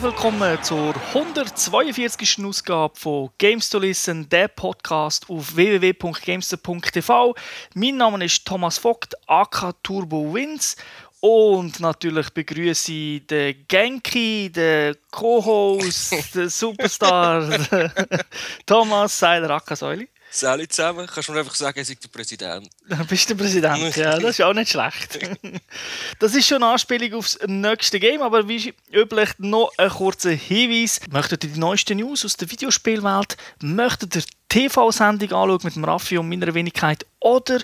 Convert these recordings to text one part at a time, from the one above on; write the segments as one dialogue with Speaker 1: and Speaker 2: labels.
Speaker 1: Herzlich willkommen zur 142. Ausgabe von Games to Listen, der Podcast auf www.gamester.tv. Mein Name ist Thomas Vogt, AK Turbo Wins. Und natürlich begrüße ich den Genki, den Co-Host, den Superstar, Thomas Seiler Akasäuli.
Speaker 2: Salut zusammen, kannst du mir einfach sagen, ich sei der Präsident.
Speaker 1: Du bist der Präsident, ja, das ist auch nicht schlecht. Das ist schon eine Anspielung aufs nächste Game, aber wie üblich noch ein kurzer Hinweis. Möchtet ihr die neuesten News aus der Videospielwelt? Möchtet ihr TV-Sendung anschauen mit dem Raffi und meiner Wenigkeit? Oder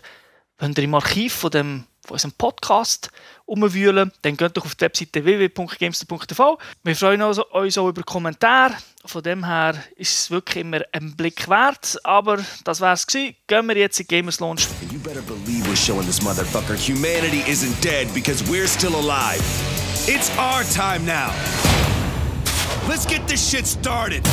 Speaker 1: wenn ihr im Archiv von, dem, von unserem Podcast umwühlen, dann geht doch auf die Webseite www.gamester.tv. Wir freuen uns auch über Kommentare. Von dem her ist es wirklich immer ein Blick wert. Aber das wär's gewesen. Gehen wir jetzt in Gamers Launch.
Speaker 3: You better believe we're showing this motherfucker humanity isn't dead because we're still alive. It's our time now. Let's get this shit started.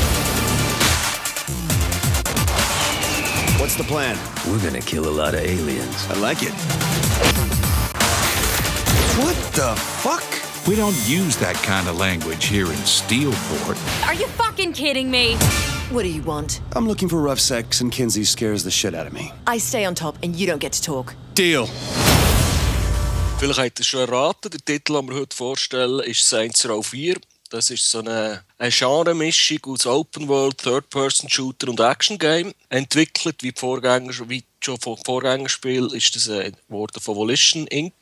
Speaker 3: What's the plan?
Speaker 4: We're gonna kill a lot of aliens.
Speaker 3: I like it. What the fuck?
Speaker 5: We don't use that kind of language here in Steelport.
Speaker 6: Are you fucking kidding me?
Speaker 7: What do you want?
Speaker 3: I'm looking for rough sex and Kinsey scares the shit out of me.
Speaker 7: I stay on top and you don't get to talk.
Speaker 3: Deal.
Speaker 2: Vielleicht habt ihr es schon erraten, der Titel, den wir heute vorstellen, ist Saints Row 4. Das ist so eine, eine Genre-Mischung aus Open World, Third-Person-Shooter und Action-Game. Entwickelt wie, die Vorgänger, wie schon vom Vorgängerspiel ist das äh, worden von Volition Inc.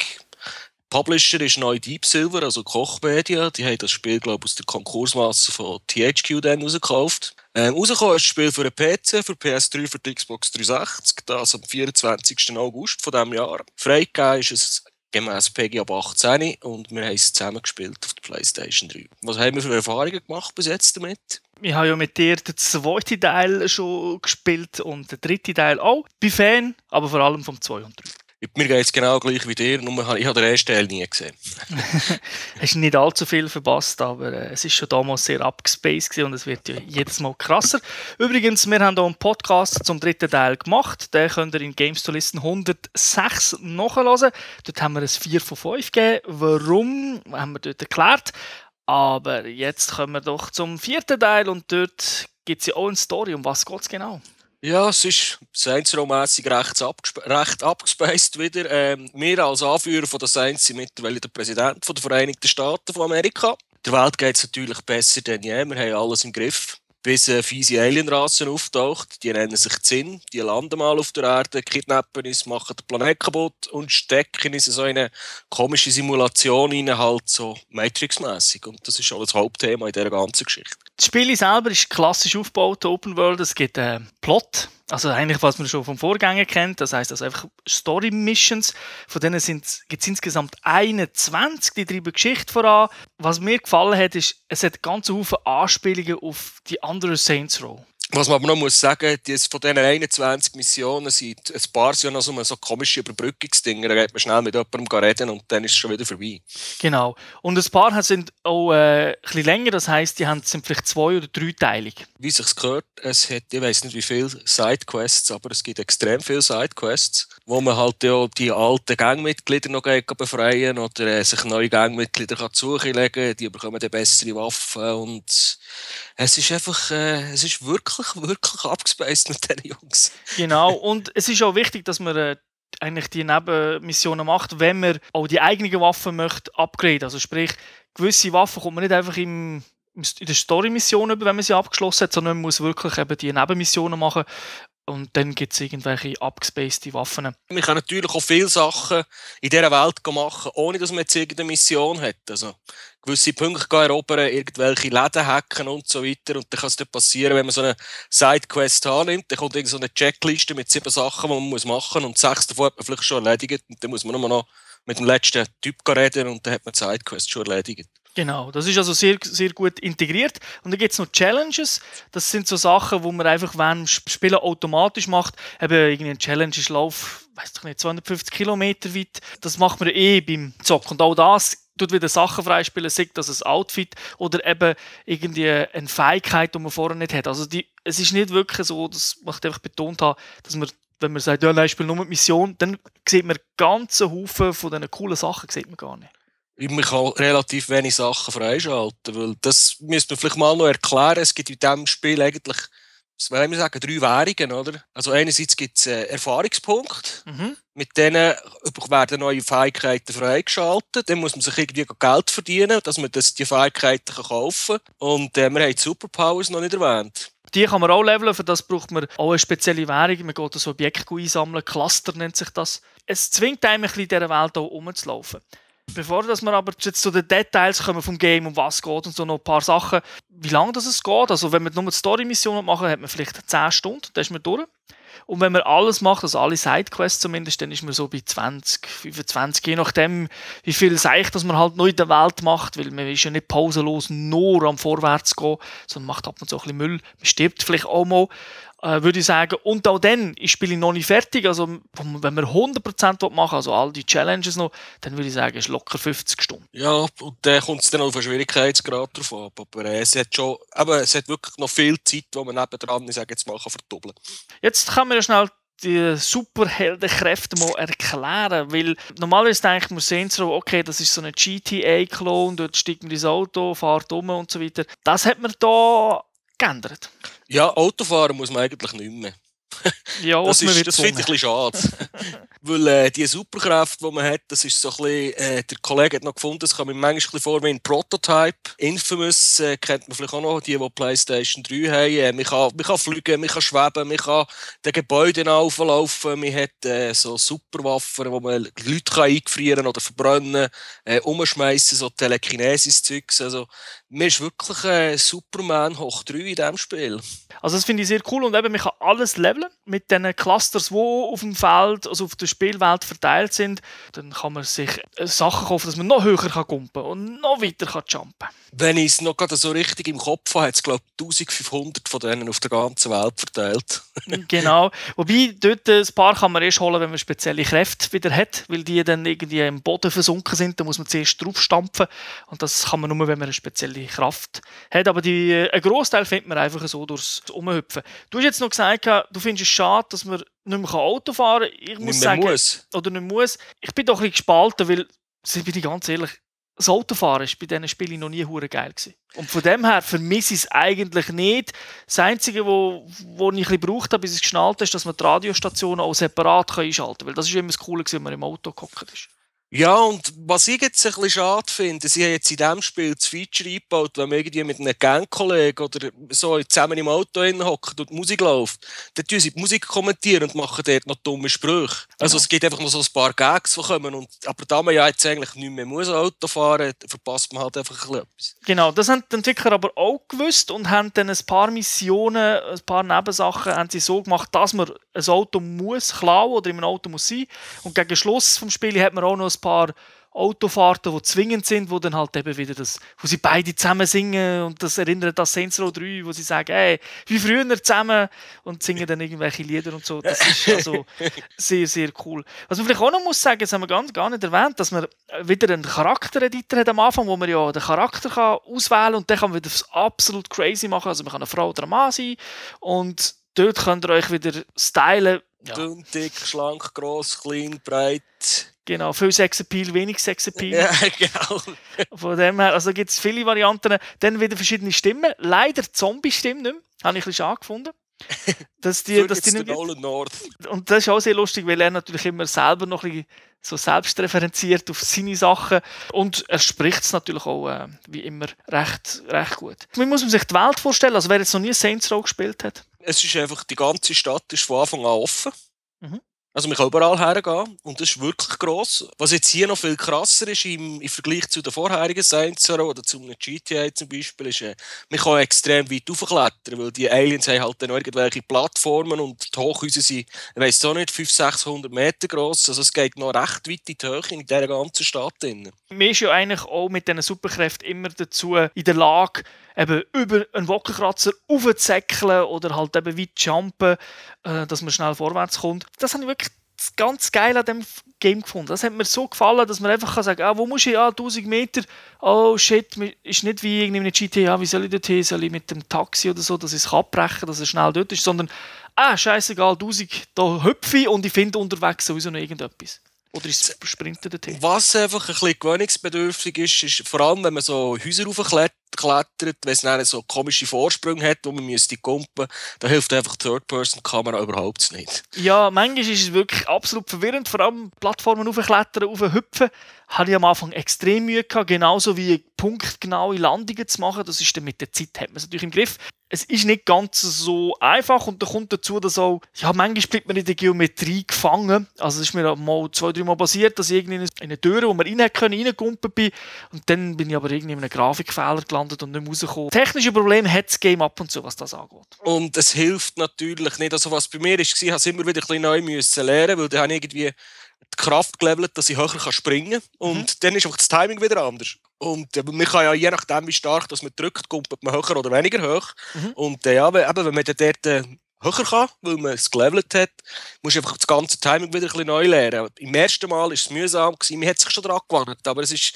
Speaker 2: Publisher ist neu Deep Silver, also Koch Media. Die haben das Spiel, glaube ich, aus der Konkursmasse von THQ dann rausgekauft. Ähm, rausgekommen ist das Spiel für einen PC, für PS3, für die Xbox 360, das am 24. August von diesem Jahr. Freigegeben ist es gemäß PG ab 18 und wir haben es zusammen gespielt auf der PlayStation 3. Was haben wir für Erfahrungen gemacht bis jetzt damit?
Speaker 1: Ich habe ja mit dir den zweiten Teil schon gespielt und den dritten Teil auch. Bin Fan, aber vor allem vom 2 und 3.
Speaker 2: Mir geht es genau gleich wie dir, nur ich habe den ersten Teil nie gesehen.
Speaker 1: Hast nicht allzu viel verpasst, aber äh, es ist schon damals sehr abgespaced und es wird ja jedes Mal krasser. Übrigens, wir haben hier einen Podcast zum dritten Teil gemacht. Den könnt ihr in Games to Listen 106 nachhören. Dort haben wir ein 4 von 5 gegeben. Warum, haben wir dort erklärt. Aber jetzt kommen wir doch zum vierten Teil und dort gibt es ja auch eine Story. Um was geht es genau?
Speaker 2: Ja, es ist Saints Row-mässig recht, recht abgespaced wieder. Ähm, wir als Anführer von der Saints sind mittlerweile der Präsident von der Vereinigten Staaten von Amerika. Der Welt geht es natürlich besser denn je. Wir haben alles im Griff. Bis eine fiese Alienrasse auftaucht. Die nennen sich Zinn. Die landen mal auf der Erde, kidnappen uns, machen den Planet kaputt und stecken uns in so eine komische Simulation rein, halt so Matrix-mässig. Und das ist auch das Hauptthema in dieser ganzen Geschichte.
Speaker 1: Das Spiel selber ist klassisch aufgebaut, Open World. Es gibt einen Plot, also eigentlich was man schon vom Vorgänger kennt. Das heißt also einfach Story Missions. Von denen gibt es insgesamt 21, die treiben Geschichte voran. Was mir gefallen hat, ist, es hat ganz Haufen Anspielungen auf die anderen Saints Row.
Speaker 2: Was man aber noch muss sagen, die von diesen 21 Missionen sind ein paar sind noch so, so komische Überbrückungsdinger. Da geht man schnell mit jemandem reden und dann ist es schon wieder vorbei.
Speaker 1: Genau. Und ein paar sind auch äh, ein bisschen länger, das heisst, die haben, sind vielleicht zwei- oder dreiteilig.
Speaker 2: Wie sich gehört, es hat, ich weiß nicht wie viele Sidequests, aber es gibt extrem viele Sidequests, wo man halt ja die alten Gangmitglieder noch befreien oder äh, sich neue Gangmitglieder kann zulegen kann. Die bekommen dann bessere Waffen und es ist einfach, äh, es ist wirklich, wirklich abgespaced mit diesen Jungs.
Speaker 1: Genau, und es ist auch wichtig, dass man äh, eigentlich die Nebenmissionen macht, wenn man auch die eigenen Waffen möchte upgraden. Also sprich, gewisse Waffen kommt man nicht einfach im, in der Story-Mission über, wenn man sie abgeschlossen hat, sondern man muss wirklich eben die Nebenmissionen machen. Und dann gibt es irgendwelche abgespacede Waffen.
Speaker 2: Man kann natürlich auch viele Sachen in dieser Welt machen, ohne dass man jetzt irgendeine Mission hat. Also gewisse Punkte erobern, irgendwelche Läden hacken und so weiter. Und dann kann es dann passieren, wenn man so eine Sidequest annimmt, dann kommt irgend so eine Checkliste mit sieben Sachen, die man muss machen muss. Und sechs davon hat man vielleicht schon erledigt. Und dann muss man nur noch mit dem letzten Typ reden und dann hat man die Sidequest schon erledigt.
Speaker 1: Genau, das ist also sehr, sehr gut integriert. Und dann gibt es noch Challenges. Das sind so Sachen, wo man einfach, wenn Spielen automatisch macht, eben irgendein Challenge ist Lauf, weiß ich nicht, 250 Kilometer weit. Das macht man eh beim Zocken. Und auch das tut wieder Sachen freispielen, sei das ein Outfit oder eben irgendwie eine Fähigkeit, die man vorher nicht hat. Also die, es ist nicht wirklich so, das möchte ich einfach betont haben, dass man wenn man sagt, ja, nein, ich spiele nur mit Mission, dann sieht man ganze Haufen von diesen coolen Sachen sieht man gar nicht.
Speaker 2: man kann relativ wenig Sachen freischalten, weil das müsste man vielleicht mal noch erklären. Es gibt in diesem Spiel eigentlich, wir sagen, drei Währungen, oder? Also einerseits gibt es äh, Erfahrungspunkte,
Speaker 1: Mhm.
Speaker 2: mit denen werden neue Fähigkeiten freigeschaltet. Dann muss man sich irgendwie Geld verdienen, dass man das, die Fähigkeiten kann kaufen kann. Und äh, wir haben die Superpowers noch nicht erwähnt.
Speaker 1: Die kann man auch leveln, für das braucht man auch eine spezielle Währung. Man geht das Objekt einsammeln, Cluster nennt sich das. Es zwingt einem ein bisschen in dieser Welt auch rumzulaufen. Bevor dass wir aber jetzt zu den Details kommen vom Game, um was es geht und so noch ein paar Sachen, wie lange das es geht. Also wenn wir nur die Story-Mission machen, hat man vielleicht 10 Stunden, dann ist man durch. Und wenn man alles macht, also alle Sidequests zumindest, dann ist man so bei 20, 25, je nachdem, wie viel Seich dass man halt noch in der Welt macht, weil man ist ja nicht pausenlos nur am Vorwärts gehen, sondern macht ab und zu ein bisschen Müll. Man stirbt vielleicht auch mal, äh, würde ich sagen. Und auch dann ist das Spiel noch nicht fertig. Also wenn man 100% machen will, also all die Challenges noch, dann würde ich sagen, ist locker 50 Stunden.
Speaker 2: Ja, und dann kommt es dann auf den Schwierigkeitsgrad drauf ab. Aber äh, es, hat schon, aber es hat wirklich noch viel Zeit, wo man nebendran, ich sage jetzt mal, kann verdoppeln
Speaker 1: Jetzt kann man ja schnell die Superheldenkräfte mal erklären, weil normalerweise denkt man sehen so, okay, das ist so ein GTA-Klon, dort steigt man ins Auto, fährt um und so weiter. Das hat man da geändert.
Speaker 2: Ja, Autofahren muss man eigentlich nicht mehr.
Speaker 1: Ja,
Speaker 2: das ist, das finde ich ein bisschen schade. Weil äh, die Superkraft, die man hat, das ist so ein bisschen, äh, der Kollege hat noch gefunden, das kommt mir manchmal vor wie ein Prototype. Infamous äh, kennt man vielleicht auch noch, die, die Playstation 3 haben. Äh, man, kann, man kann fliegen, man kann schweben, man kann den Gebäuden auflaufen, man hat äh, so Superwaffen, wo man Leute kann eingefrieren oder verbrennen, äh, umschmeißen, so Telekinesis-Zeugs. Also, man ist wirklich äh, Superman hoch 3 in diesem Spiel.
Speaker 1: Also das finde ich sehr cool und eben, man kann alles leveln mit den Clusters, die auf dem Feld, also auf der Spielwelt verteilt sind. Dann kann man sich äh, Sachen kaufen, dass man noch höher kann kumpen und noch weiter kann jumpen.
Speaker 2: Wenn ich es noch gerade so richtig im Kopf habe, hat es glaube ich 1500 von denen auf der ganzen Welt verteilt.
Speaker 1: genau. Wobei, dort äh, ein paar kann man erst holen, wenn man spezielle Kräfte wieder hat, weil die dann irgendwie im Boden versunken sind. Da muss man zuerst draufstampfen und das kann man nur, wenn man eine spezielle Kraft hat. Aber die, äh, einen Großteil findet man einfach so durchs Umhüpfen. Du hast jetzt noch gesagt, du findest es schade, dass man nicht mehr Auto fahren kann. Ich muss
Speaker 2: Nicht mehr
Speaker 1: sagen,
Speaker 2: muss.
Speaker 1: oder nicht muss. Ich bin doch ein bisschen gespalten, weil, sind bin ich ganz ehrlich, das Autofahren war bei diesen Spielen noch nie hure geil. Gewesen. Und von dem her vermisse ich es eigentlich nicht. Das Einzige, wo, wo ich ein bisschen gebraucht habe, bis ich es geschnallt habe, ist, dass man die Radiostationen auch separat kann einschalten kann. Weil das ist immer das Coole, wenn man im Auto gehockt ist.
Speaker 2: Ja, und was ich jetzt ein bisschen schade finde, sie haben jetzt in diesem Spiel das Feature eingebaut, wenn man irgendwie mit einem Gangkollegen oder so zusammen im Auto hockt und die Musik läuft, dann tun sie die Musik kommentieren und machen dort noch dumme Sprüche. Also es gibt einfach noch so ein paar Gags, die kommen. Und, aber da man ja jetzt eigentlich nicht mehr muss Auto fahren muss, verpasst man halt einfach ein etwas.
Speaker 1: Genau, das haben die Entwickler aber auch gewusst und haben dann ein paar Missionen, ein paar Nebensachen haben sie so gemacht, dass man ein Auto muss klauen oder in einem Auto muss sein. Und gegen Schluss vom Spiel hat man auch noch ein paar Autofahrten, die zwingend sind, wo dann halt eben wieder das, wo sie beide zusammen singen und das erinnert an Saints Row 3, wo sie sagen, hey, wie früher zusammen und singen dann irgendwelche Lieder und so. Das ist also sehr, sehr cool. Was man vielleicht auch noch muss sagen, das haben wir ganz, gar nicht erwähnt, dass man wieder einen Charaktereditor hat am Anfang, wo man ja den Charakter kann auswählen kann und dann kann man wieder das absolut crazy machen. Also man kann eine Frau oder ein Mann sein und dort könnt ihr euch wieder stylen. Ja.
Speaker 2: Dünn, dick, schlank, gross, klein, breit.
Speaker 1: Genau, viel Sexappeal, wenig Sexappeal.
Speaker 2: Ja, genau.
Speaker 1: Von dem her, also gibt es viele Varianten. Dann wieder verschiedene Stimmen. Leider Zombie-Stimmen nicht mehr. Habe ich ein bisschen schade gefunden. Dass die, dass die nicht und das ist auch sehr lustig, weil er natürlich immer selber noch ein bisschen so selbstreferenziert auf seine Sachen und er spricht es natürlich auch äh, wie immer recht, recht gut. Wie muss man sich die Welt vorstellen? Also wer jetzt noch nie Saints Row gespielt hat?
Speaker 2: Es ist einfach, die ganze Stadt ist von Anfang an offen.
Speaker 1: Mhm.
Speaker 2: Also man kann überall hergehen und das ist wirklich gross. Was jetzt hier noch viel krasser ist im, im Vergleich zu den vorherigen Saints oder zu einem GTA zum Beispiel, ist, äh, man kann extrem weit aufklettern, weil die Aliens haben halt dann irgendwelche Plattformen und die Hochhäuser sind, ich weiss auch nicht, 500, 600 Meter gross. Also es geht noch recht weit in die Höhe in dieser ganzen Stadt. Drin.
Speaker 1: Man ist ja eigentlich auch mit diesen Superkräften immer dazu in der Lage, eben über einen Wolkenkratzer aufzusäckeln oder halt eben weit zu jumpen, äh, dass man schnell vorwärts kommt. Das habe ich wirklich ganz geil an dem Game gefunden. Das hat mir so gefallen, dass man einfach kann sagen kann, ah, wo muss ich? Ah, 1000 Meter. Oh shit, ist nicht wie irgendwie in GTA, wie soll ich dort hin? Soll ich mit dem Taxi oder so, dass ich es abbrechen kann, dass es schnell dort ist, sondern ah, scheißegal, 1000, da hüpfe ich und ich finde unterwegs sowieso noch irgendetwas. Oder ist es Sprinten der Tee?
Speaker 2: Was einfach ein bisschen gewöhnungsbedürftig ist, ist vor allem, wenn man so Häuser raufklettert, wenn es dann so komische Vorsprünge hat, wo man müsste kumpen, da hilft einfach die Third-Person-Kamera überhaupt nicht.
Speaker 1: Ja, manchmal ist es wirklich absolut verwirrend, vor allem Plattformen aufklettern, aufhüpfen. Hatte ich am Anfang extrem Mühe gehabt, genauso wie punktgenaue Landungen zu machen. Das ist dann mit der Zeit, hat man es natürlich im Griff. Es ist nicht ganz so einfach und da kommt dazu, dass auch, ja, manchmal bleibt man in der Geometrie gefangen. Also es ist mir mal zwei, drei Mal passiert, dass ich irgendwie in eine Tür, wo man rein können, reingekumpelt bin und dann bin ich aber irgendwie in einem Grafikfehler gelandet und nicht mehr rausgekommen. Technische Probleme hat das Game ab und zu, was das angeht.
Speaker 2: Und es hilft natürlich nicht. Also was bei mir war, ich musste es immer wieder ein bisschen neu müssen lernen, weil dann habe ich irgendwie die Kraft gelevelt, dass ich höher kann springen kann. Und mhm. dann ist einfach das Timing wieder anders. Und äh, man kann ja je nachdem, wie stark dass man drückt, kommt man höher oder weniger hoch. Mhm. Und äh, ja, eben, wenn man dann dort äh, höher kann, weil man es gelevelt hat, muss einfach das ganze Timing wieder ein bisschen neu lernen. Im ersten Mal war es mühsam, gewesen, man hat sich schon daran gewandt, aber es ist,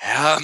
Speaker 2: ja,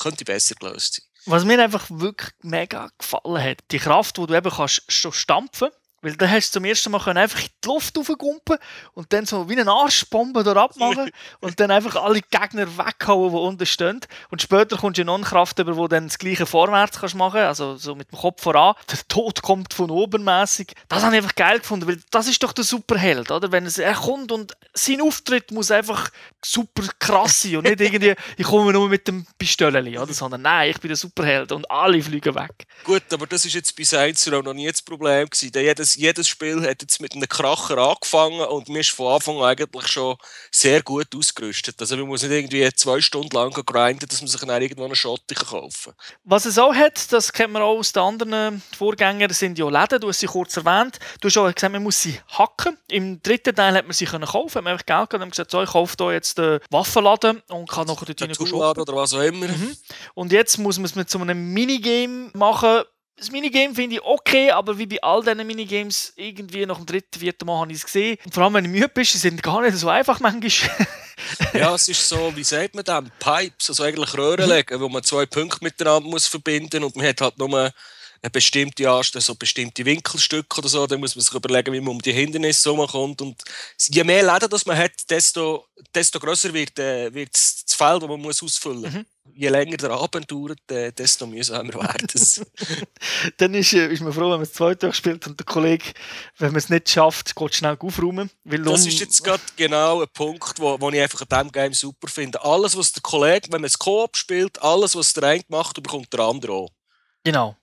Speaker 2: könnte besser gelöst sein.
Speaker 1: Was mir einfach wirklich mega gefallen hat, die Kraft, die du eben kannst stampfen weil dann hast du zum ersten Mal einfach in die Luft raufgumpen und dann so wie eine Arschbombe da abmachen und dann einfach alle Gegner weghauen, die unten stehen. Und später kommst du in eine Kraft über, wo dann das gleiche vorwärts kannst machen also so mit dem Kopf voran. Der Tod kommt von oben mässig. Das habe ich einfach geil gefunden, weil das ist doch der Superheld, oder? Wenn er kommt und sein Auftritt muss einfach super krass sein und nicht irgendwie, ich komme nur mit dem Pistoleli, oder? Sondern nein, ich bin der Superheld und alle fliegen weg.
Speaker 2: Gut, aber das ist jetzt bei Saints auch noch nie das Problem gewesen. Jedes, jedes Spiel hat jetzt mit einem Kracher angefangen und mir ist von Anfang an eigentlich schon sehr gut ausgerüstet. Also man muss nicht irgendwie zwei Stunden lang grinden, dass man sich dann irgendwo einen Schotti kaufen kann.
Speaker 1: Was es auch hat, das kennt man auch aus den anderen Vorgängern, sind ja Läden, du hast sie kurz erwähnt. Du hast auch gesagt, man muss sie hacken. Im dritten Teil hat man sie können kaufen, hat man einfach Geld gegeben und gesagt, so, ich kaufe hier jetzt den Waffenladen und kann nachher dort
Speaker 2: rein shoppen. oder was auch immer.
Speaker 1: Mhm. Und jetzt muss man es mit so einem Minigame machen, das Minigame finde ich okay, aber wie bei all diesen Minigames, irgendwie nach dem dritten, vierten Mal habe ich es gesehen. Und vor allem, wenn du müde bist, sind sie gar nicht so einfach manchmal.
Speaker 2: ja, es ist so, wie sagt man das? Pipes, also eigentlich Röhren mhm. legen, wo man zwei Punkte miteinander muss verbinden und man hat halt nur eine bestimmte Anstelle, so bestimmte Winkelstücke oder so, dann muss man sich überlegen, wie man um die Hindernisse kommt. Und je mehr Läden das man hat, desto, desto grösser wird, äh, wird das Feld, das man muss ausfüllen muss. Mhm je länger der Abend dauert, desto mühsamer wird es.
Speaker 1: Dann ist, äh, ist man froh, wenn man es zwei Tage spielt und der Kollege, wenn man es nicht schafft, geht schnell aufräumen.
Speaker 2: Weil das ist jetzt gerade genau ein Punkt, wo, wo ich einfach an diesem Game super finde. Alles, was der Kollege, wenn man es Koop spielt, alles, was der eine macht, bekommt der andere auch.
Speaker 1: Genau.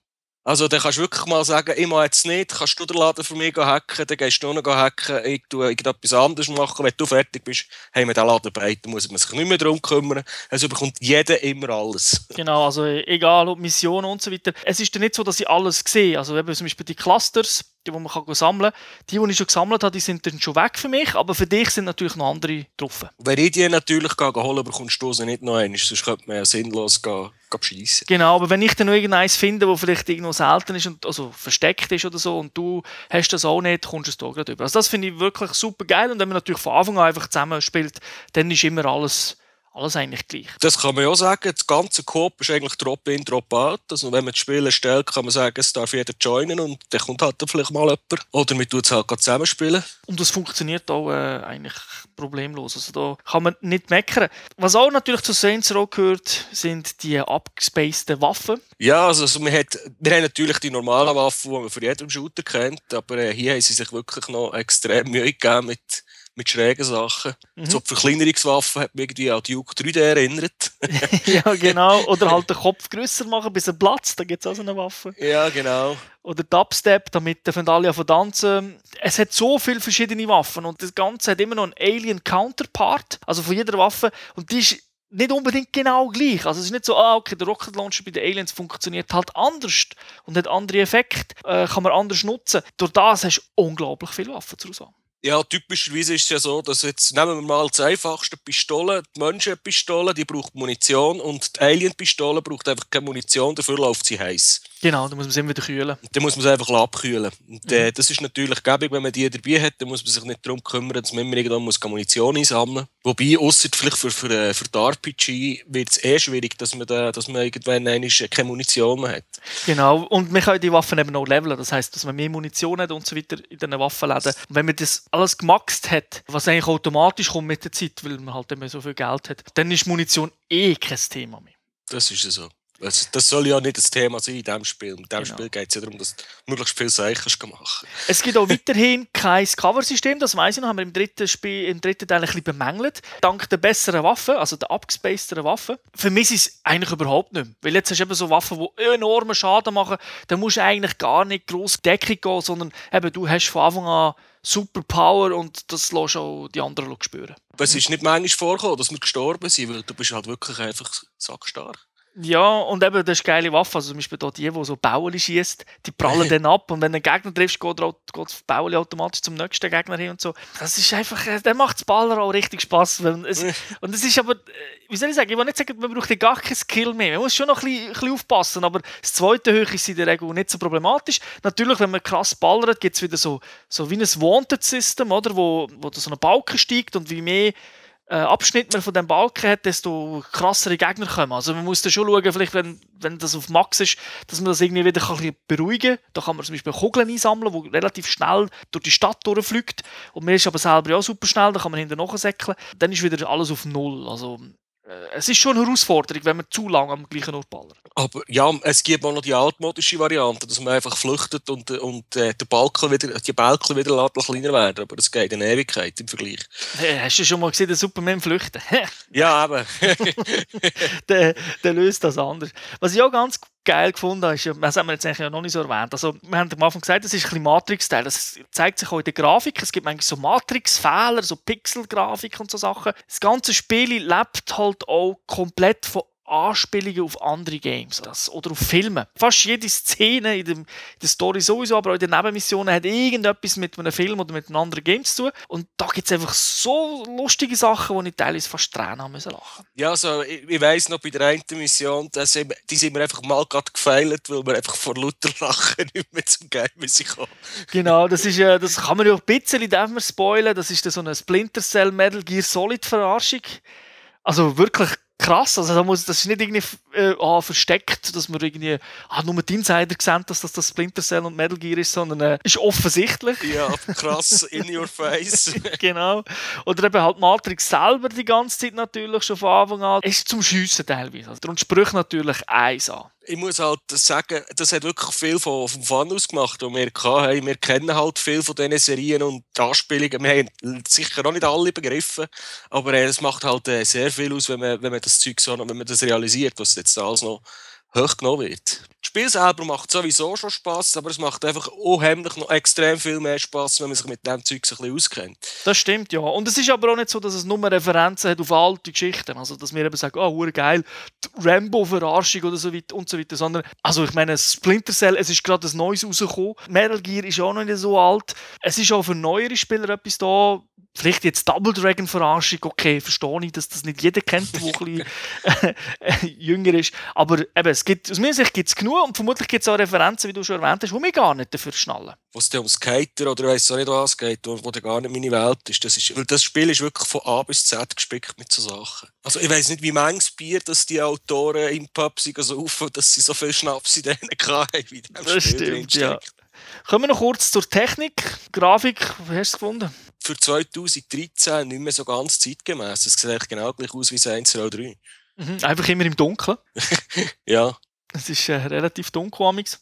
Speaker 2: Also dann kannst du wirklich mal sagen, ich mache jetzt nicht, kannst du den Laden für mich hacken, dann gehst du noch hacken, ich tue irgendetwas anderes machen, wenn du fertig bist, haben wir den Laden bereit, dann muss man sich nicht mehr darum kümmern. Also bekommt jeder immer alles.
Speaker 1: Genau, also egal ob Mission und so weiter. Es ist ja nicht so, dass ich alles sehe. Also eben zum Beispiel die Clusters, die, die man kann sammeln kann. Die, die ich schon gesammelt habe, die sind dann schon weg für mich, aber für dich sind natürlich noch andere drauf.
Speaker 2: Wenn ich die natürlich holen bekommst du sie nicht noch einen, sonst könnte man ja sinnlos gehen.
Speaker 1: Genau, aber wenn ich dann noch irgendeins finde, das vielleicht irgendwo selten ist, und, also versteckt ist oder so, und du hast das auch nicht, kommst du es da gerade über. Also das finde ich wirklich super geil und wenn man natürlich von Anfang an einfach zusammen spielt, dann ist immer alles alles eigentlich gleich.
Speaker 2: Das kann man ja auch sagen. Das ganze Coop ist eigentlich Drop-in, Drop-out. Also wenn man das Spiel stellt, kann man sagen, es darf jeder joinen und dann kommt halt vielleicht mal jemand. Oder man tut es halt zusammenspielen.
Speaker 1: Und das funktioniert auch äh, eigentlich problemlos. Also da kann man nicht meckern. Was auch natürlich zu Saints Row gehört, sind die abgespaceden Waffen.
Speaker 2: Ja, also, also wir, hat, wir haben natürlich die normalen Waffen, die man für jeden Shooter kennt, aber äh, hier haben sie sich wirklich noch extrem Mühe gegeben mit mit schrägen Sachen. Mhm. So die Verkleinerungswaffe hat mich irgendwie an Duke 3D erinnert.
Speaker 1: ja, genau. Oder halt den Kopf grösser machen, bis er platzt. Da gibt es auch so eine Waffe.
Speaker 2: Ja, genau.
Speaker 1: Oder Dubstep, damit alle von tanzen. Es hat so viele verschiedene Waffen und das Ganze hat immer noch einen Alien Counterpart, also von jeder Waffe. Und die ist nicht unbedingt genau gleich. Also es ist nicht so, ah, okay, der Rocket Launcher bei den Aliens funktioniert halt anders und hat andere Effekte, äh, kann man anders nutzen. Durch das hast du unglaublich viele Waffen zur Auswahl.
Speaker 2: Ja, typischerweise ist es ja so, dass jetzt, nehmen wir mal das einfachste Pistole, die Menschenpistole, die braucht Munition und die Alien-Pistole braucht einfach keine Munition, dafür läuft sie heiß.
Speaker 1: Genau, dann muss man sie immer wieder kühlen.
Speaker 2: Dann muss man sie einfach abkühlen. Und, äh, mhm. das ist natürlich gäbig, wenn man die dabei hat, dann muss man sich nicht darum kümmern, dass man immer irgendwann muss Munition einsammeln muss. Wobei, außer vielleicht für, für, äh, für die RPG, wird es eh schwierig, dass man, da, dass man irgendwann keine Munition mehr hat.
Speaker 1: Genau, und man kann die Waffen eben auch leveln, das heisst, dass man mehr Munition hat und so weiter in diesen Waffenläden. Und wenn man das alles gemaxt hat, was eigentlich automatisch kommt mit der Zeit, weil man halt immer so viel Geld hat, dann ist Munition eh kein Thema mehr.
Speaker 2: Das ist ja so. Das, das soll ja nicht das Thema sein in diesem Spiel. In diesem
Speaker 1: Genau.
Speaker 2: Spiel geht es ja darum, dass du möglichst viel Sachen machen
Speaker 1: Es gibt auch weiterhin kein Cover-System, das weiß ich noch, haben wir im dritten, Spiel, im dritten Teil ein bisschen bemängelt. Dank der besseren Waffen, also der abgespacederen Waffen. Vermisse ich es eigentlich überhaupt nicht mehr. Weil jetzt hast du eben so Waffen, die enormen Schaden machen. Da musst du eigentlich gar nicht gross Deckung gehen, sondern eben, du hast von Anfang an super Power und das lässt auch die anderen spüren.
Speaker 2: Es ist nicht manchmal vorgekommen, dass wir gestorben sind, weil du bist halt wirklich einfach sackstark.
Speaker 1: Ja, und eben, das ist eine geile Waffe. Also zum Beispiel da die, die so Bauli schießt, die prallen dann ab und wenn du einen Gegner triffst, geht, geht das Bauli automatisch zum nächsten Gegner hin und so. Das ist einfach, äh, dann macht das Baller auch richtig Spass. Es, und es ist aber, äh, wie soll ich sagen, ich will nicht sagen, man braucht gar keinen Skill mehr. Man muss schon noch ein bisschen, ein bisschen aufpassen, aber das zweite Höhe ist in der Regel nicht so problematisch. Natürlich, wenn man krass ballert, gibt es wieder so, so wie ein Wanted-System, oder, wo, wo da so ein Balken steigt und wie mehr Abschnitt man von dem Balken hat, desto krassere Gegner kommen. Also man muss da schon schauen, vielleicht wenn, wenn das auf Max ist, dass man das irgendwie wieder ein beruhigen kann. Da kann man zum Beispiel Kugeln einsammeln, die relativ schnell durch die Stadt durchfliegt. Und man ist aber selber ja auch super schnell, da kann man hinterher säckeln. Dann ist wieder alles auf Null. Also äh, es ist schon eine Herausforderung, wenn man zu lange am gleichen Ort ballert.
Speaker 2: Aber ja, es gibt auch noch die altmodische Variante, dass man einfach flüchtet und, und äh, der Balken wieder, die Balken wieder kleiner werden. Aber das geht in Ewigkeit im Vergleich.
Speaker 1: Hey, hast du schon mal gesehen, den Superman flüchten?
Speaker 2: Ja, eben.
Speaker 1: der, der löst das anders. Was ich auch ganz geil gefunden ist, das haben wir jetzt eigentlich noch nicht so erwähnt. Also, wir haben am Anfang gesagt, das ist ein bisschen Matrix-Teil. Das zeigt sich auch in der Grafik. Es gibt manchmal so Matrix-Fehler, so Pixel-Grafik und so Sachen. Das ganze Spiel lebt halt auch komplett von Anspielungen auf andere Games das, oder auf Filme. Fast jede Szene in, dem, in der Story sowieso, aber auch in den Nebenmissionen hat irgendetwas mit einem Film oder mit einem anderen Game zu tun. Und da gibt es einfach so lustige Sachen, wo ich teilweise fast Tränen haben müssen lachen.
Speaker 2: Ja, also, ich, ich weiss noch, bei der einen Mission, da sind, wir- die sind mir einfach mal gerade gefeilt, weil wir einfach vor lauter Lachen nicht mehr zum Game sind gekommen.
Speaker 1: Genau, das, ist, äh, das kann man ja auch ein bisschen darf man spoilern. Das ist so eine Splinter Cell Metal Gear Solid Verarschung. Also wirklich krass. Also da muss, das ist nicht irgendwie äh, ah, versteckt, dass man irgendwie ah, nur die Insider sehen, dass das, das Splinter Cell und Metal Gear ist, sondern äh, ist offensichtlich.
Speaker 2: Ja, krass, in your face.
Speaker 1: genau. Oder eben halt Matrix selber die ganze Zeit natürlich schon von Anfang an. Es ist zum Schiessen teilweise. Also, darum sprüche natürlich eins an.
Speaker 2: ich muss halt sagen, das hat wirklich viel von, vom Fun ausgemacht, den wir hatten. Wir kennen halt viel von diesen Serien und Anspielungen. Wir haben sicher auch nicht alle begriffen, aber äh, es macht halt äh, sehr viel aus, wenn man, wenn man das Zeug so, wenn man das realisiert, was jetzt alles noch hoch genommen wird. Das Spiel selber macht sowieso schon Spaß, aber es macht einfach unheimlich noch extrem viel mehr Spaß, wenn man sich mit dem Zeug ein bisschen auskennt.
Speaker 1: Das stimmt, ja. Und es ist aber auch nicht so, dass es nur Referenzen hat auf alte Geschichten. Also, dass wir eben sagen, oh, geil, Rambo-Verarschung oder so weiter und so weiter. Sondern, also ich meine, Splinter Cell, es ist gerade ein neues rausgekommen. Metal Gear ist auch noch nicht so alt. Es ist auch für neuere Spieler etwas da. Vielleicht jetzt Double Dragon Verarschung, okay, verstehe ich, dass das nicht jeder kennt, der ein bisschen äh, jünger ist. Aber eben, es gibt, aus meiner Sicht gibt es genug und vermutlich gibt es auch Referenzen, wie du schon erwähnt hast, die wir gar nicht dafür schnallen.
Speaker 2: was dann um Skater oder ich weiss auch nicht was geht, wo, wo gar nicht meine Welt ist. Das ist. Weil das Spiel ist wirklich von A bis Z gespickt mit so Sachen. Also ich weiss nicht, wie manches Bier, dass die Autoren im Pub sind so auf, dass sie so viel Schnaps in denen hatten, wie in dem
Speaker 1: Das
Speaker 2: Spiel
Speaker 1: stimmt, ja. Kommen wir noch kurz zur Technik. Grafik, wie hast du es gefunden?
Speaker 2: Für 2013 nicht mehr so ganz zeitgemäß. Es sieht eigentlich genau gleich aus wie das 103.
Speaker 1: Mhm. Einfach immer im Dunkeln.
Speaker 2: Ja.
Speaker 1: Es ist äh, relativ dunkel amix.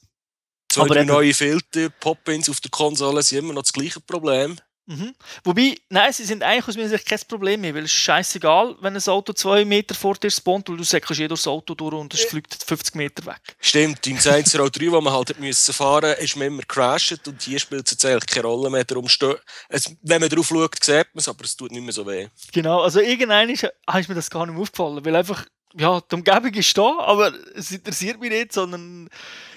Speaker 2: Zwei,
Speaker 1: Aber
Speaker 2: drei
Speaker 1: eben-
Speaker 2: neue Filter, Pop-Ins auf der Konsole sind immer noch das gleiche Problem.
Speaker 1: Mhm. Wobei, nein, sie sind eigentlich aus meiner Sicht kein Problem mehr, weil es ist scheißegal, wenn ein Auto zwei Meter vor dir spawnt, weil du säckelst durchs Auto durch und es fliegt 50 Meter weg.
Speaker 2: Stimmt, im 103, wo man halt müssen fahren musste, ist man immer crashed und hier spielt es jetzt eigentlich keine Rolle mehr. Darum es, wenn man drauf schaut, sieht man es, aber es tut nicht mehr so weh.
Speaker 1: Genau, also irgendwann ist, ah, ist mir das gar nicht mehr aufgefallen, weil einfach, ja, die Umgebung ist da, aber es interessiert mich nicht, sondern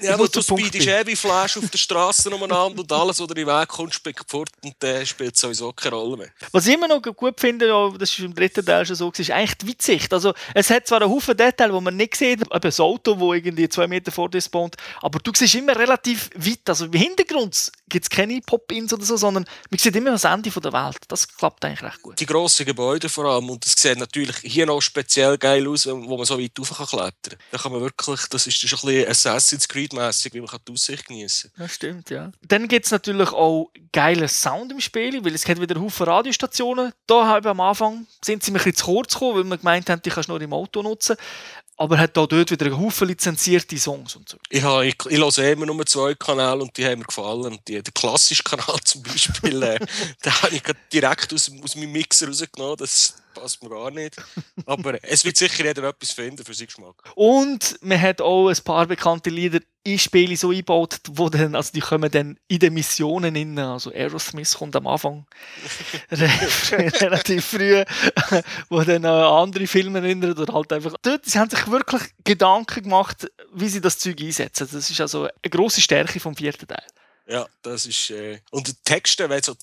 Speaker 2: Ja, aber du speedest eh wie Flash auf der Straße umeinander und alles, was dir in den Weg kommt, spickt fort und dann spielt es sowieso keine Rolle mehr.
Speaker 1: Was ich immer noch gut finde, ja, das ist im dritten Teil schon so, ist eigentlich die Weitsicht. Also, es hat zwar einen Haufen Details, die man nicht sieht, eben das Auto, das irgendwie zwei Meter vor dir spawnt, aber du siehst immer relativ weit. Also im Hintergrund gibt es keine Pop-Ins oder so, sondern man sieht immer das Ende von der Welt. Das klappt eigentlich recht gut.
Speaker 2: Die grossen Gebäude vor allem. Und das sieht natürlich hier noch speziell geil aus, wo man so weit rauf kann klettern kann. Da kann man wirklich, das ist schon ein bisschen Assassin's Creed-mässig, wie man die Aussicht genießen
Speaker 1: kann. Das stimmt, ja. Dann gibt es natürlich auch geilen Sound im Spiel, weil es gibt wieder Haufen Radiostationen. Da habe am Anfang sind sie mir ein bisschen zu kurz gekommen, weil wir gemeint haben, die kannst du nur im Auto nutzen aber hat auch dort wieder einen Haufen lizenzierte Songs und so.
Speaker 2: Ich, habe, ich, ich höre immer nur zwei Kanäle und die haben mir gefallen. Die, der klassische Kanal zum Beispiel, äh, den habe ich direkt aus, aus meinem Mixer rausgenommen. Das passt mir gar nicht. Aber es wird sicher jeder etwas finden für seinen Geschmack.
Speaker 1: Und man hat auch ein paar bekannte Lieder in Spiele so eingebaut, wo dann, also die kommen dann in den Missionen in, also Aerosmith kommt am Anfang relativ früh, wo dann andere Filme erinnern oder halt einfach dort, sie haben sich wirklich Gedanken gemacht, wie sie das Zeug einsetzen. Das ist also eine grosse Stärke vom vierten Teil.
Speaker 2: Ja, das ist. Äh, und die Texte, wenn so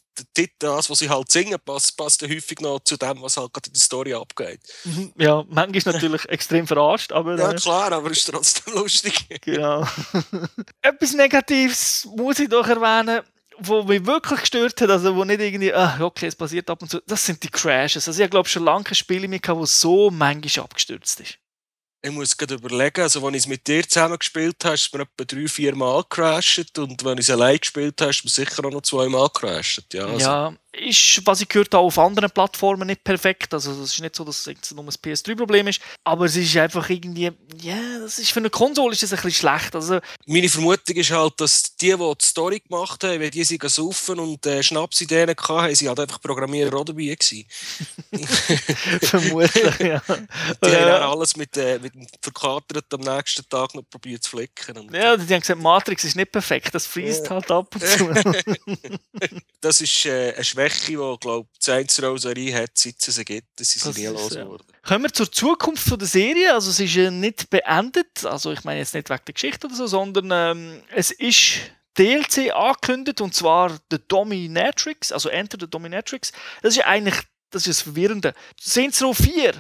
Speaker 2: das, was sie halt singen, passt, passt ja häufig noch zu dem, was halt gerade in der Story abgeht.
Speaker 1: Mhm. Ja, manchmal ist natürlich extrem verarscht, aber.
Speaker 2: Ja, äh, klar, aber es ist trotzdem lustig.
Speaker 1: Genau. Etwas Negatives muss ich doch erwähnen wo mich wirklich gestört hat, also wo nicht irgendwie, ah, okay, es passiert ab und zu, das sind die Crashes. Also ich glaube schon lange kein Spiel mehr gehabt, das so manchmal abgestürzt ist
Speaker 2: ich muss gerade überlegen, also als ich es mit dir zusammen gespielt habe, ist es mir etwa drei, vier Mal gecrashed und wenn ich es allein gespielt habe, ist es mir sicher auch noch zwei Mal gecrashed. Ja, also.
Speaker 1: ja, ist, was ich gehört habe, auf anderen Plattformen nicht perfekt. Also es ist nicht so, dass es nur ein PS3-Problem ist, aber es ist einfach irgendwie, ja, yeah, das ist für eine Konsole ist das ein bisschen schlecht. Also,
Speaker 2: Meine Vermutung ist halt, dass die, die die Story gemacht haben, wenn die sie saufen und äh, Schnapsideen hatten, haben sie halt einfach Programmierer auch dabei gewesen.
Speaker 1: Vermutlich, ja.
Speaker 2: Die ja. haben alles mit, äh, mit dem Verkatert am nächsten Tag noch probiert zu flicken.
Speaker 1: Ja, die haben gesagt, Matrix ist nicht perfekt, das freest ja. halt ab und zu.
Speaker 2: das ist äh, eine Schwäche die, glaube ich, die Row Serie hat, seit es sie gibt. Das ist das nie losgeworden.
Speaker 1: Ja. Kommen wir zur Zukunft von der Serie. Also es ist ja nicht beendet. Also ich meine jetzt nicht wegen der Geschichte oder so, sondern ähm, es ist DLC angekündigt und zwar The Dominatrix, also Enter the Dominatrix. Das ist eigentlich das ist das Verwirrende. Saints Row 4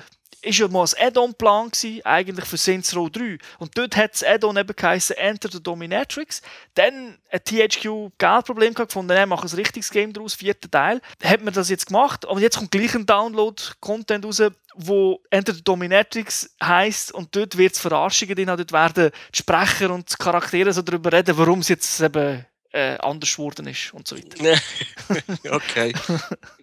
Speaker 1: ist ja mal ein Add-on-Plan eigentlich für Saints Row 3. Und dort hat das Add-on eben geheißen Enter the Dominatrix. Dann hat THQ Geldproblem gehabt, gefunden, wir machen ein richtiges Game daraus, vierter Teil. Hat man das jetzt gemacht, aber jetzt kommt gleich ein Download-Content raus, wo Enter the Dominatrix heisst und dort wird es Verarschungen drin, dort werden die Sprecher und die Charaktere so darüber reden, warum es jetzt eben äh, anders geworden ist und so weiter.
Speaker 2: okay.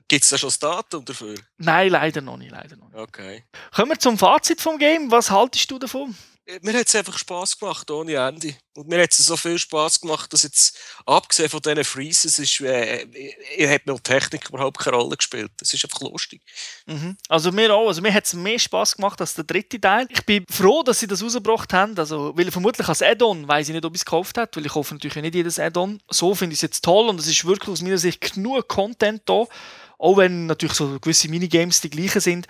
Speaker 2: Gibt es da schon das Datum dafür?
Speaker 1: Nein, leider noch nicht. Leider noch nicht.
Speaker 2: Okay.
Speaker 1: Kommen wir zum Fazit vom Game. Was haltest du davon?
Speaker 2: Mir hat es einfach Spass gemacht, ohne Ende. Und mir hat es so viel Spass gemacht, dass jetzt, abgesehen von diesen Freezes, ist, äh, äh, hat mir Technik überhaupt keine Rolle gespielt. Es ist einfach lustig.
Speaker 1: Mhm. Also mir auch. Also mir hat es mehr Spass gemacht als der dritte Teil. Ich bin froh, dass sie das rausgebracht haben. Also, weil vermutlich als Add-on weiß ich nicht, ob ich es gekauft habe, weil ich hoffe natürlich nicht jedes Add-on. So finde ich es jetzt toll und es ist wirklich aus meiner Sicht genug Content da. Auch wenn natürlich so gewisse Minigames die gleichen sind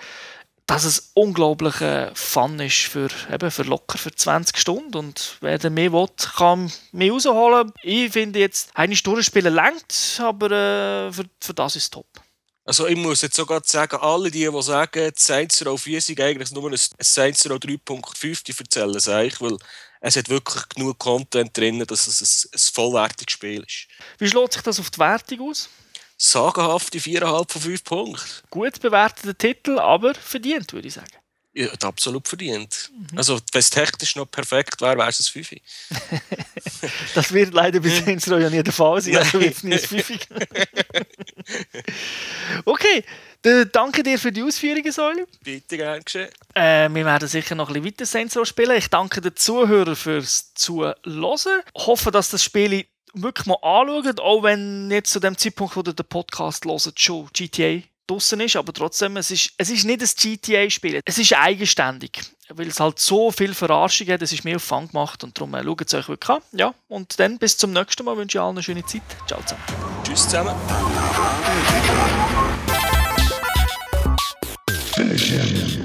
Speaker 1: dass es unglaublich äh, Fun ist für, eben für locker für 20 Stunden und wer dann mehr will, kann mehr rausholen. Ich finde jetzt, eine Stunde spielen längt, aber äh, für, für das ist es top.
Speaker 2: Also ich muss jetzt sogar sagen, alle die, die sagen, Saints Row 4 sind eigentlich nur ein Saints Row 3.5, die erzählen es eigentlich, weil es hat wirklich genug Content drin, dass es ein, ein vollwertiges Spiel ist.
Speaker 1: Wie schlägt sich das auf die Wertung aus?
Speaker 2: Sagenhafte 4,5 von 5 Punkten.
Speaker 1: Gut bewerteter Titel, aber verdient, würde ich sagen.
Speaker 2: Ja, absolut verdient. Mhm. Also, wenn es technisch noch perfekt wäre, wäre es ein 5.
Speaker 1: das wird leider bis Saints Row ja nie der Fall sein, also wird es nie ein 5. okay, dann danke dir für die Ausführungen, Säule.
Speaker 2: Bitte, gern geschehen.
Speaker 1: Äh, wir werden sicher noch ein bisschen weiter Saints Row spielen. Ich danke den Zuhörern fürs Zuhören. Ich hoffe, dass das Spiel wirklich mal anschauen, auch wenn jetzt zu dem Zeitpunkt, wo ihr den Podcast hört, schon GTA draußen ist, aber trotzdem, es ist, es ist nicht ein GTA-Spiel. Es ist eigenständig, weil es halt so viel Verarschung hat, es ist mehr auf Fun gemacht und darum äh, schaut es euch wirklich an. Ja, und dann bis zum nächsten Mal wünsche ich allen eine schöne Zeit. Ciao zusammen.
Speaker 2: Tschüss zusammen.
Speaker 3: Finish him.